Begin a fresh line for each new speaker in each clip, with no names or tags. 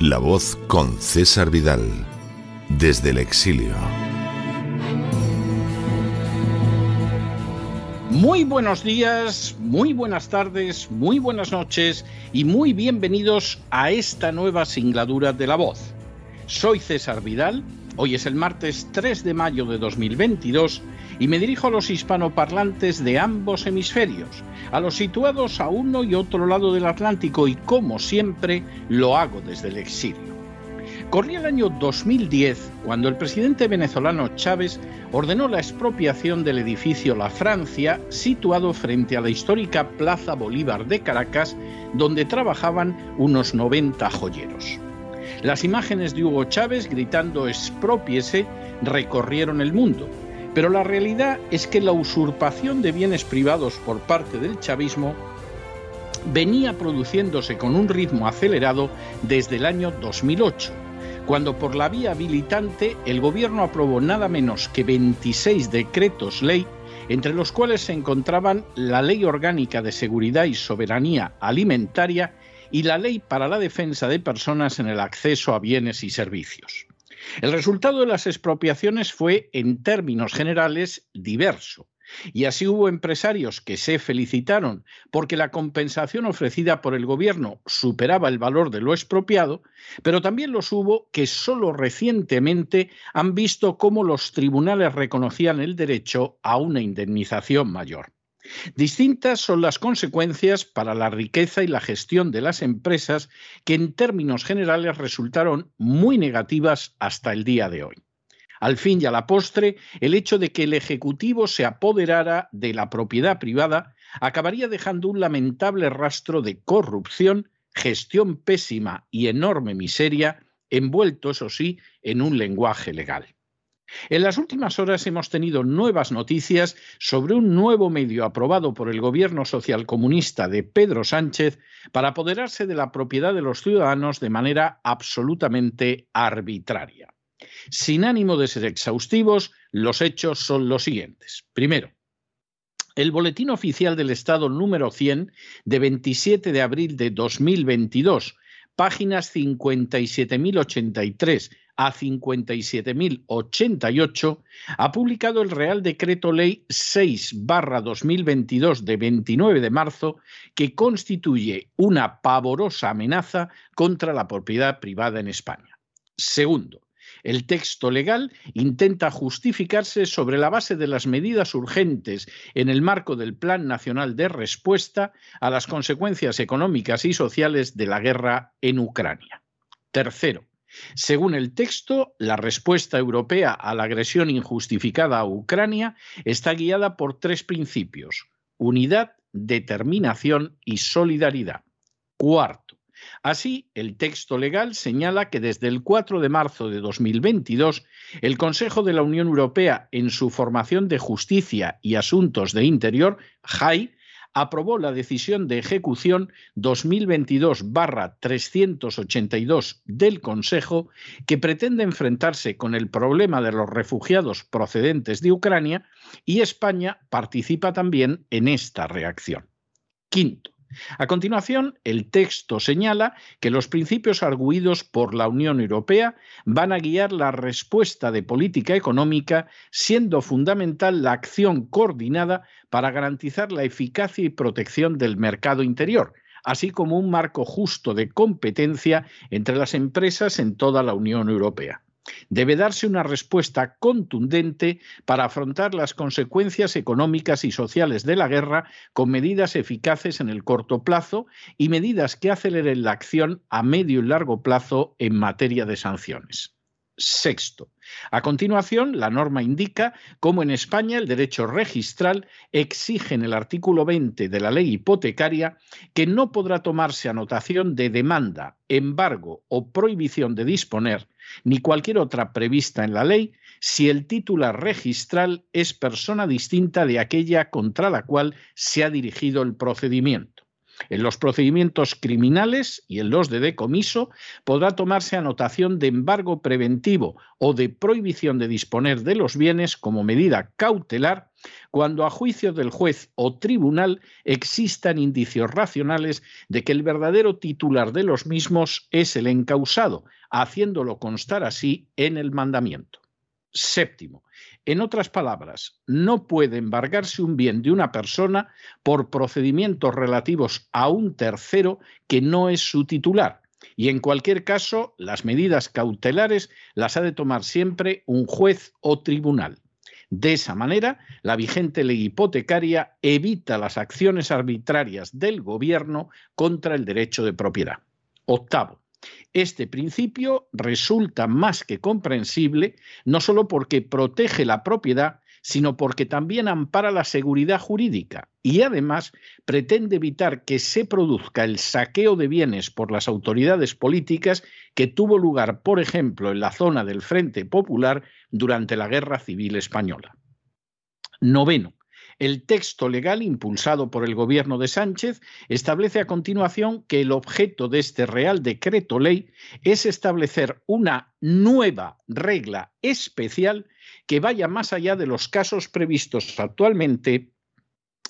La voz con César Vidal, desde el exilio.
Muy buenos días, muy buenas tardes, muy buenas noches y muy bienvenidos a esta nueva singladura de La voz. Soy César Vidal, hoy es el martes 3 de mayo de 2022 y me dirijo a los hispanoparlantes de ambos hemisferios, a los situados a uno y otro lado del Atlántico y como siempre lo hago desde el exilio. Corría el año 2010 cuando el presidente venezolano Chávez ordenó la expropiación del edificio La Francia situado frente a la histórica Plaza Bolívar de Caracas donde trabajaban unos 90 joyeros. Las imágenes de Hugo Chávez gritando expropiese recorrieron el mundo pero la realidad es que la usurpación de bienes privados por parte del chavismo venía produciéndose con un ritmo acelerado desde el año 2008, cuando por la vía habilitante el gobierno aprobó nada menos que 26 decretos ley, entre los cuales se encontraban la Ley Orgánica de Seguridad y Soberanía Alimentaria y la Ley para la Defensa de Personas en el Acceso a Bienes y Servicios. El resultado de las expropiaciones fue, en términos generales, diverso. Y así hubo empresarios que se felicitaron porque la compensación ofrecida por el gobierno superaba el valor de lo expropiado, pero también los hubo que solo recientemente han visto cómo los tribunales reconocían el derecho a una indemnización mayor. Distintas son las consecuencias para la riqueza y la gestión de las empresas que en términos generales resultaron muy negativas hasta el día de hoy. Al fin y a la postre, el hecho de que el Ejecutivo se apoderara de la propiedad privada acabaría dejando un lamentable rastro de corrupción, gestión pésima y enorme miseria, envuelto, eso sí, en un lenguaje legal. En las últimas horas hemos tenido nuevas noticias sobre un nuevo medio aprobado por el gobierno socialcomunista de Pedro Sánchez para apoderarse de la propiedad de los ciudadanos de manera absolutamente arbitraria. Sin ánimo de ser exhaustivos, los hechos son los siguientes. Primero, el Boletín Oficial del Estado número 100 de 27 de abril de 2022, páginas 57.083 a 57.088, ha publicado el Real Decreto Ley 6-2022 de 29 de marzo, que constituye una pavorosa amenaza contra la propiedad privada en España. Segundo, el texto legal intenta justificarse sobre la base de las medidas urgentes en el marco del Plan Nacional de Respuesta a las consecuencias económicas y sociales de la guerra en Ucrania. Tercero, según el texto, la respuesta europea a la agresión injustificada a Ucrania está guiada por tres principios, unidad, determinación y solidaridad. Cuarto, Así, el texto legal señala que desde el 4 de marzo de 2022, el Consejo de la Unión Europea, en su formación de justicia y asuntos de interior, JAI, aprobó la decisión de ejecución 2022-382 del Consejo que pretende enfrentarse con el problema de los refugiados procedentes de Ucrania y España participa también en esta reacción. Quinto, a continuación, el texto señala que los principios arguidos por la Unión Europea van a guiar la respuesta de política económica, siendo fundamental la acción coordinada para garantizar la eficacia y protección del mercado interior, así como un marco justo de competencia entre las empresas en toda la Unión Europea. Debe darse una respuesta contundente para afrontar las consecuencias económicas y sociales de la guerra con medidas eficaces en el corto plazo y medidas que aceleren la acción a medio y largo plazo en materia de sanciones. Sexto. A continuación, la norma indica cómo en España el derecho registral exige en el artículo 20 de la ley hipotecaria que no podrá tomarse anotación de demanda, embargo o prohibición de disponer, ni cualquier otra prevista en la ley, si el titular registral es persona distinta de aquella contra la cual se ha dirigido el procedimiento. En los procedimientos criminales y en los de decomiso podrá tomarse anotación de embargo preventivo o de prohibición de disponer de los bienes como medida cautelar cuando a juicio del juez o tribunal existan indicios racionales de que el verdadero titular de los mismos es el encausado, haciéndolo constar así en el mandamiento. Séptimo, en otras palabras, no puede embargarse un bien de una persona por procedimientos relativos a un tercero que no es su titular. Y en cualquier caso, las medidas cautelares las ha de tomar siempre un juez o tribunal. De esa manera, la vigente ley hipotecaria evita las acciones arbitrarias del gobierno contra el derecho de propiedad. Octavo, este principio resulta más que comprensible no solo porque protege la propiedad, sino porque también ampara la seguridad jurídica y además pretende evitar que se produzca el saqueo de bienes por las autoridades políticas que tuvo lugar, por ejemplo, en la zona del Frente Popular durante la Guerra Civil Española. Noveno. El texto legal impulsado por el gobierno de Sánchez establece a continuación que el objeto de este Real Decreto Ley es establecer una nueva regla especial que vaya más allá de los casos previstos actualmente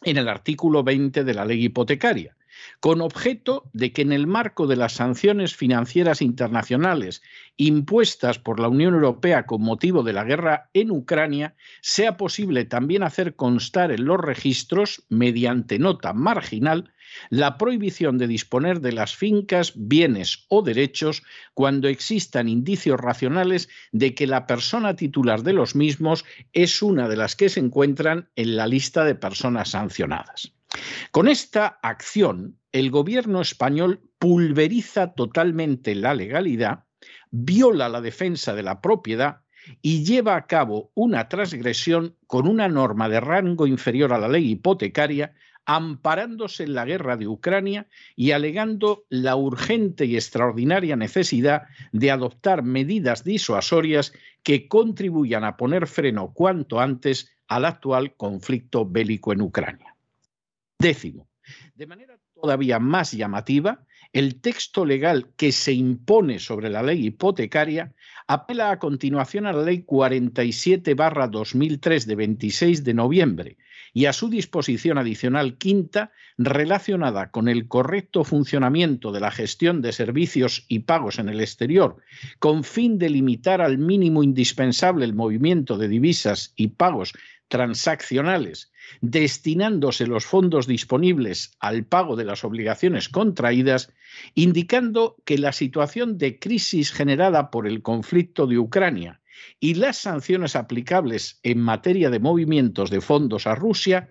en el artículo 20 de la ley hipotecaria con objeto de que en el marco de las sanciones financieras internacionales impuestas por la Unión Europea con motivo de la guerra en Ucrania, sea posible también hacer constar en los registros, mediante nota marginal, la prohibición de disponer de las fincas, bienes o derechos cuando existan indicios racionales de que la persona titular de los mismos es una de las que se encuentran en la lista de personas sancionadas. Con esta acción, el gobierno español pulveriza totalmente la legalidad, viola la defensa de la propiedad y lleva a cabo una transgresión con una norma de rango inferior a la ley hipotecaria, amparándose en la guerra de Ucrania y alegando la urgente y extraordinaria necesidad de adoptar medidas disuasorias que contribuyan a poner freno cuanto antes al actual conflicto bélico en Ucrania. Décimo, de manera todavía más llamativa, el texto legal que se impone sobre la ley hipotecaria apela a continuación a la ley 47-2003 de 26 de noviembre y a su disposición adicional quinta relacionada con el correcto funcionamiento de la gestión de servicios y pagos en el exterior, con fin de limitar al mínimo indispensable el movimiento de divisas y pagos transaccionales, destinándose los fondos disponibles al pago de las obligaciones contraídas, indicando que la situación de crisis generada por el conflicto de Ucrania y las sanciones aplicables en materia de movimientos de fondos a Rusia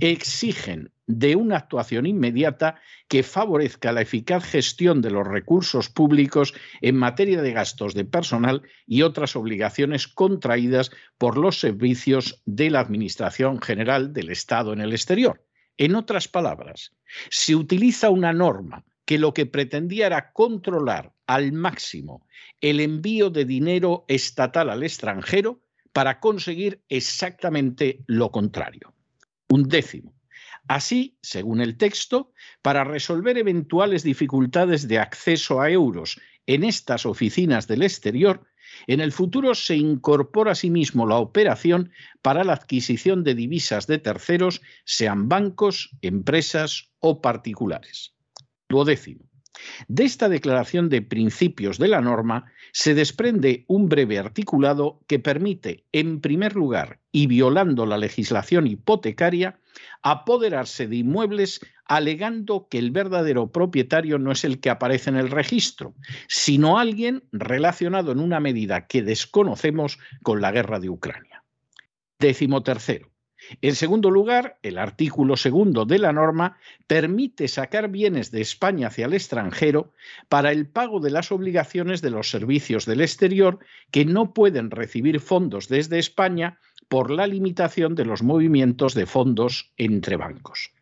exigen de una actuación inmediata que favorezca la eficaz gestión de los recursos públicos en materia de gastos de personal y otras obligaciones contraídas por los servicios de la Administración General del Estado en el exterior. En otras palabras, se utiliza una norma que lo que pretendía era controlar al máximo el envío de dinero estatal al extranjero para conseguir exactamente lo contrario. Un décimo. Así, según el texto, para resolver eventuales dificultades de acceso a euros en estas oficinas del exterior, en el futuro se incorpora asimismo la operación para la adquisición de divisas de terceros, sean bancos, empresas o particulares. Duodécimo. De esta declaración de principios de la norma se desprende un breve articulado que permite, en primer lugar, y violando la legislación hipotecaria, apoderarse de inmuebles alegando que el verdadero propietario no es el que aparece en el registro, sino alguien relacionado en una medida que desconocemos con la guerra de Ucrania. Décimo tercero. En segundo lugar, el artículo segundo de la norma permite sacar bienes de España hacia el extranjero para el pago de las obligaciones de los servicios del exterior que no pueden recibir fondos desde España por la limitación de los movimientos de fondos entre bancos.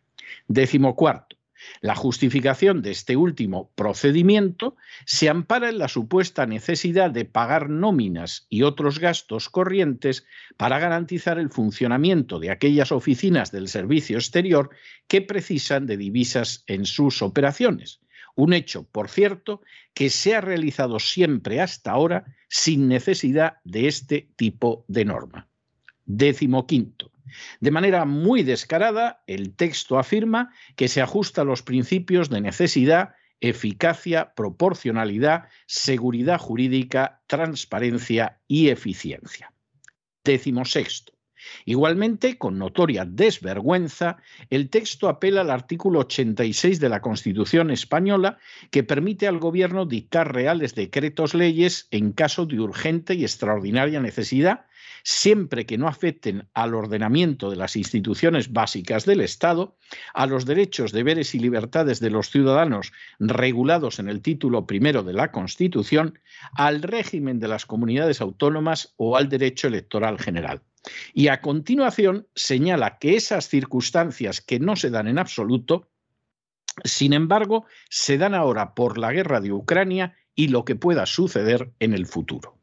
Décimo cuarto. La justificación de este último procedimiento se ampara en la supuesta necesidad de pagar nóminas y otros gastos corrientes para garantizar el funcionamiento de aquellas oficinas del servicio exterior que precisan de divisas en sus operaciones. Un hecho, por cierto, que se ha realizado siempre hasta ahora sin necesidad de este tipo de norma. Décimo quinto. De manera muy descarada, el texto afirma que se ajusta a los principios de necesidad, eficacia, proporcionalidad, seguridad jurídica, transparencia y eficiencia. Décimo sexto. Igualmente, con notoria desvergüenza, el texto apela al artículo 86 de la Constitución española que permite al Gobierno dictar reales decretos leyes en caso de urgente y extraordinaria necesidad siempre que no afecten al ordenamiento de las instituciones básicas del Estado, a los derechos, deberes y libertades de los ciudadanos regulados en el título primero de la Constitución, al régimen de las comunidades autónomas o al derecho electoral general. Y a continuación señala que esas circunstancias que no se dan en absoluto, sin embargo, se dan ahora por la guerra de Ucrania y lo que pueda suceder en el futuro.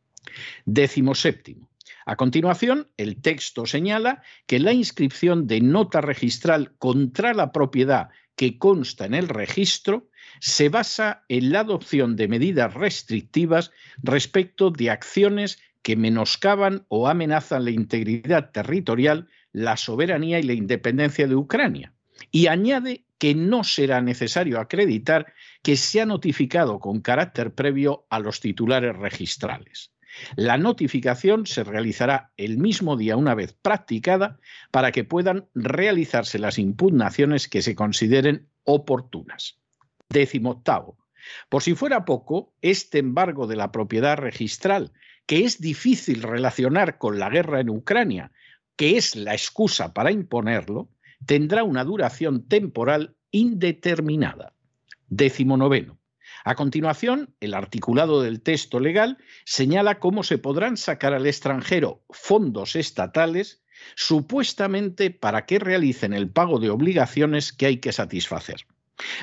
Décimo séptimo. A continuación, el texto señala que la inscripción de nota registral contra la propiedad que consta en el registro se basa en la adopción de medidas restrictivas respecto de acciones que menoscaban o amenazan la integridad territorial, la soberanía y la independencia de Ucrania. Y añade que no será necesario acreditar que se ha notificado con carácter previo a los titulares registrales. La notificación se realizará el mismo día una vez practicada para que puedan realizarse las impugnaciones que se consideren oportunas. Décimo octavo. Por si fuera poco, este embargo de la propiedad registral, que es difícil relacionar con la guerra en Ucrania, que es la excusa para imponerlo, tendrá una duración temporal indeterminada. Décimo noveno. A continuación, el articulado del texto legal señala cómo se podrán sacar al extranjero fondos estatales supuestamente para que realicen el pago de obligaciones que hay que satisfacer.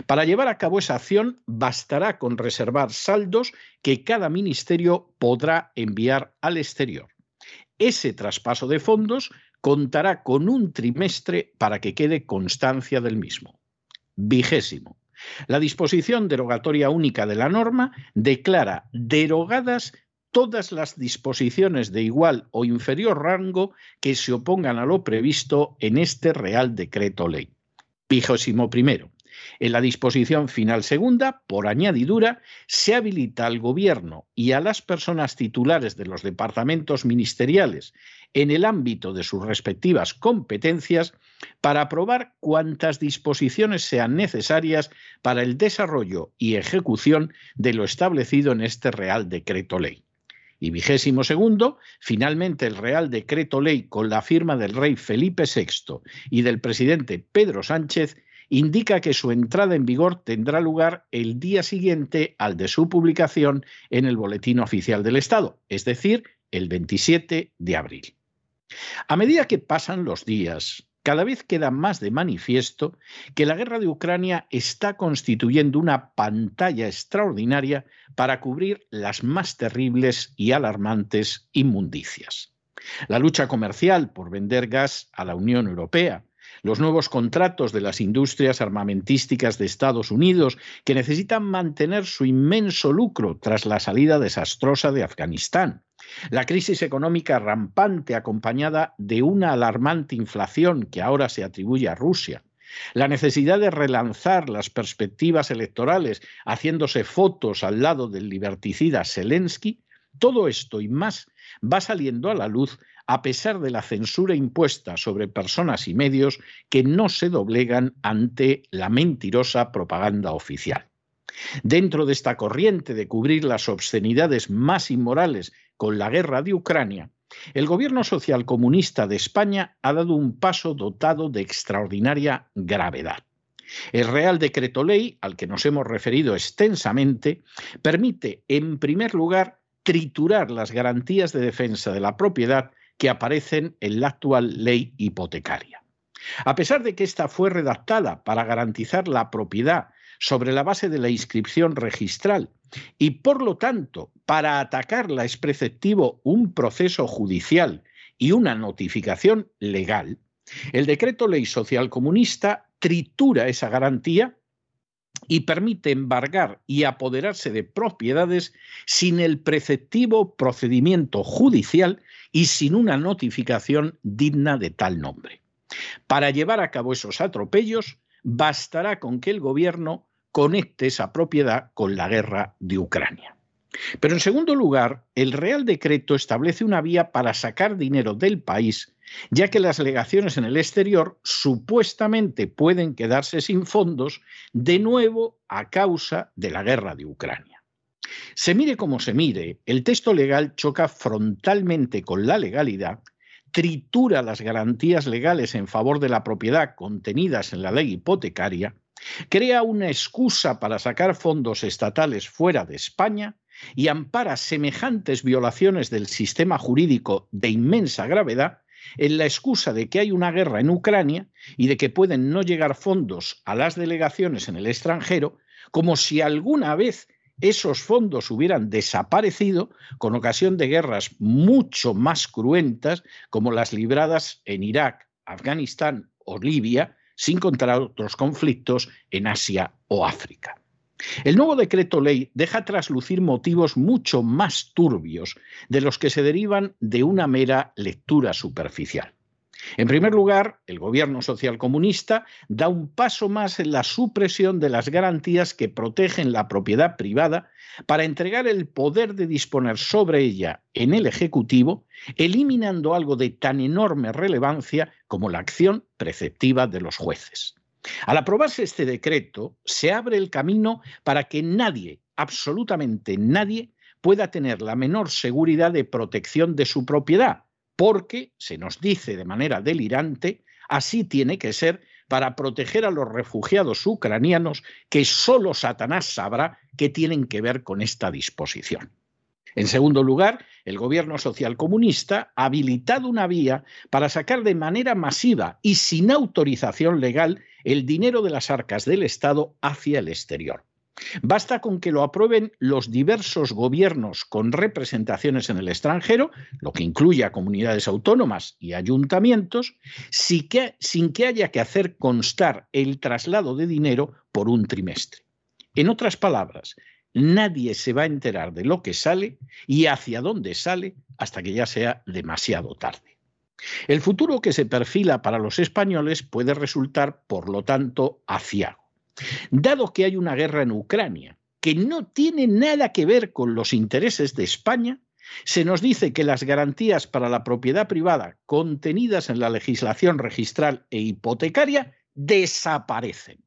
Para llevar a cabo esa acción bastará con reservar saldos que cada ministerio podrá enviar al exterior. Ese traspaso de fondos contará con un trimestre para que quede constancia del mismo. Vigésimo. La disposición derogatoria única de la norma declara derogadas todas las disposiciones de igual o inferior rango que se opongan a lo previsto en este Real Decreto Ley. Vigésimo primero. En la disposición final segunda, por añadidura, se habilita al Gobierno y a las personas titulares de los departamentos ministeriales en el ámbito de sus respectivas competencias para aprobar cuantas disposiciones sean necesarias para el desarrollo y ejecución de lo establecido en este Real Decreto Ley. Y vigésimo segundo, finalmente el Real Decreto Ley con la firma del rey Felipe VI y del presidente Pedro Sánchez indica que su entrada en vigor tendrá lugar el día siguiente al de su publicación en el Boletín Oficial del Estado, es decir, el 27 de abril. A medida que pasan los días, cada vez queda más de manifiesto que la guerra de Ucrania está constituyendo una pantalla extraordinaria para cubrir las más terribles y alarmantes inmundicias. La lucha comercial por vender gas a la Unión Europea, los nuevos contratos de las industrias armamentísticas de Estados Unidos, que necesitan mantener su inmenso lucro tras la salida desastrosa de Afganistán. La crisis económica rampante acompañada de una alarmante inflación que ahora se atribuye a Rusia. La necesidad de relanzar las perspectivas electorales haciéndose fotos al lado del liberticida Zelensky, todo esto y más va saliendo a la luz a pesar de la censura impuesta sobre personas y medios que no se doblegan ante la mentirosa propaganda oficial. Dentro de esta corriente de cubrir las obscenidades más inmorales con la guerra de Ucrania, el gobierno socialcomunista de España ha dado un paso dotado de extraordinaria gravedad. El Real Decreto Ley, al que nos hemos referido extensamente, permite, en primer lugar, triturar las garantías de defensa de la propiedad que aparecen en la actual ley hipotecaria. A pesar de que esta fue redactada para garantizar la propiedad sobre la base de la inscripción registral y, por lo tanto, para atacarla es preceptivo un proceso judicial y una notificación legal, el decreto ley social comunista tritura esa garantía y permite embargar y apoderarse de propiedades sin el preceptivo procedimiento judicial y sin una notificación digna de tal nombre. Para llevar a cabo esos atropellos, bastará con que el gobierno conecte esa propiedad con la guerra de Ucrania. Pero en segundo lugar, el Real Decreto establece una vía para sacar dinero del país ya que las legaciones en el exterior supuestamente pueden quedarse sin fondos de nuevo a causa de la guerra de Ucrania. Se mire como se mire, el texto legal choca frontalmente con la legalidad, tritura las garantías legales en favor de la propiedad contenidas en la ley hipotecaria, crea una excusa para sacar fondos estatales fuera de España y ampara semejantes violaciones del sistema jurídico de inmensa gravedad en la excusa de que hay una guerra en Ucrania y de que pueden no llegar fondos a las delegaciones en el extranjero, como si alguna vez esos fondos hubieran desaparecido con ocasión de guerras mucho más cruentas como las libradas en Irak, Afganistán o Libia, sin contar otros conflictos en Asia o África. El nuevo decreto ley deja traslucir motivos mucho más turbios de los que se derivan de una mera lectura superficial. En primer lugar, el gobierno socialcomunista da un paso más en la supresión de las garantías que protegen la propiedad privada para entregar el poder de disponer sobre ella en el Ejecutivo, eliminando algo de tan enorme relevancia como la acción preceptiva de los jueces. Al aprobarse este decreto, se abre el camino para que nadie, absolutamente nadie, pueda tener la menor seguridad de protección de su propiedad, porque, se nos dice de manera delirante, así tiene que ser para proteger a los refugiados ucranianos que solo Satanás sabrá qué tienen que ver con esta disposición. En segundo lugar, el gobierno social comunista ha habilitado una vía para sacar de manera masiva y sin autorización legal el dinero de las arcas del Estado hacia el exterior. Basta con que lo aprueben los diversos gobiernos con representaciones en el extranjero, lo que incluye a comunidades autónomas y ayuntamientos, sin que, sin que haya que hacer constar el traslado de dinero por un trimestre. En otras palabras, nadie se va a enterar de lo que sale y hacia dónde sale hasta que ya sea demasiado tarde. El futuro que se perfila para los españoles puede resultar, por lo tanto, aciago. Dado que hay una guerra en Ucrania que no tiene nada que ver con los intereses de España, se nos dice que las garantías para la propiedad privada contenidas en la legislación registral e hipotecaria desaparecen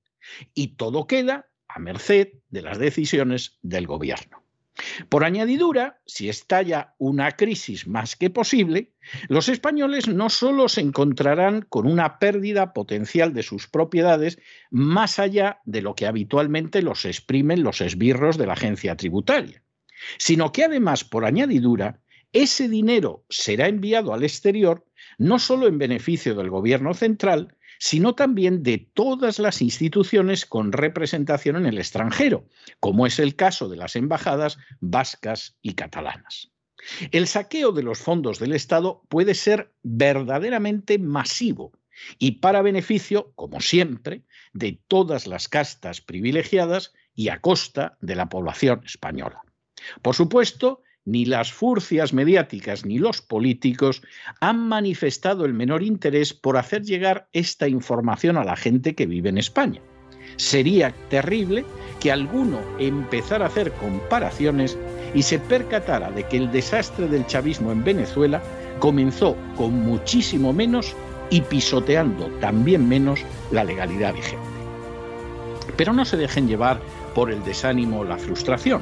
y todo queda a merced de las decisiones del gobierno. Por añadidura, si estalla una crisis más que posible, los españoles no solo se encontrarán con una pérdida potencial de sus propiedades más allá de lo que habitualmente los exprimen los esbirros de la agencia tributaria, sino que además, por añadidura, ese dinero será enviado al exterior no solo en beneficio del gobierno central, sino también de todas las instituciones con representación en el extranjero, como es el caso de las embajadas vascas y catalanas. El saqueo de los fondos del Estado puede ser verdaderamente masivo y para beneficio, como siempre, de todas las castas privilegiadas y a costa de la población española. Por supuesto, ni las furcias mediáticas ni los políticos han manifestado el menor interés por hacer llegar esta información a la gente que vive en España. Sería terrible que alguno empezara a hacer comparaciones y se percatara de que el desastre del chavismo en Venezuela comenzó con muchísimo menos y pisoteando también menos la legalidad vigente. Pero no se dejen llevar por el desánimo o la frustración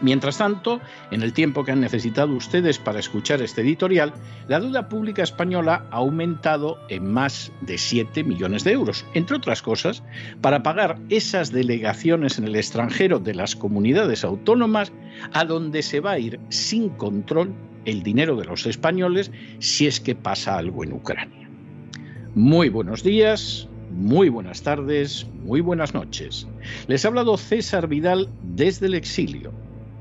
Mientras tanto, en el tiempo que han necesitado ustedes para escuchar este editorial, la deuda pública española ha aumentado en más de 7 millones de euros, entre otras cosas, para pagar esas delegaciones en el extranjero de las comunidades autónomas a donde se va a ir sin control el dinero de los españoles si es que pasa algo en Ucrania. Muy buenos días, muy buenas tardes, muy buenas noches. Les ha hablado César Vidal desde el exilio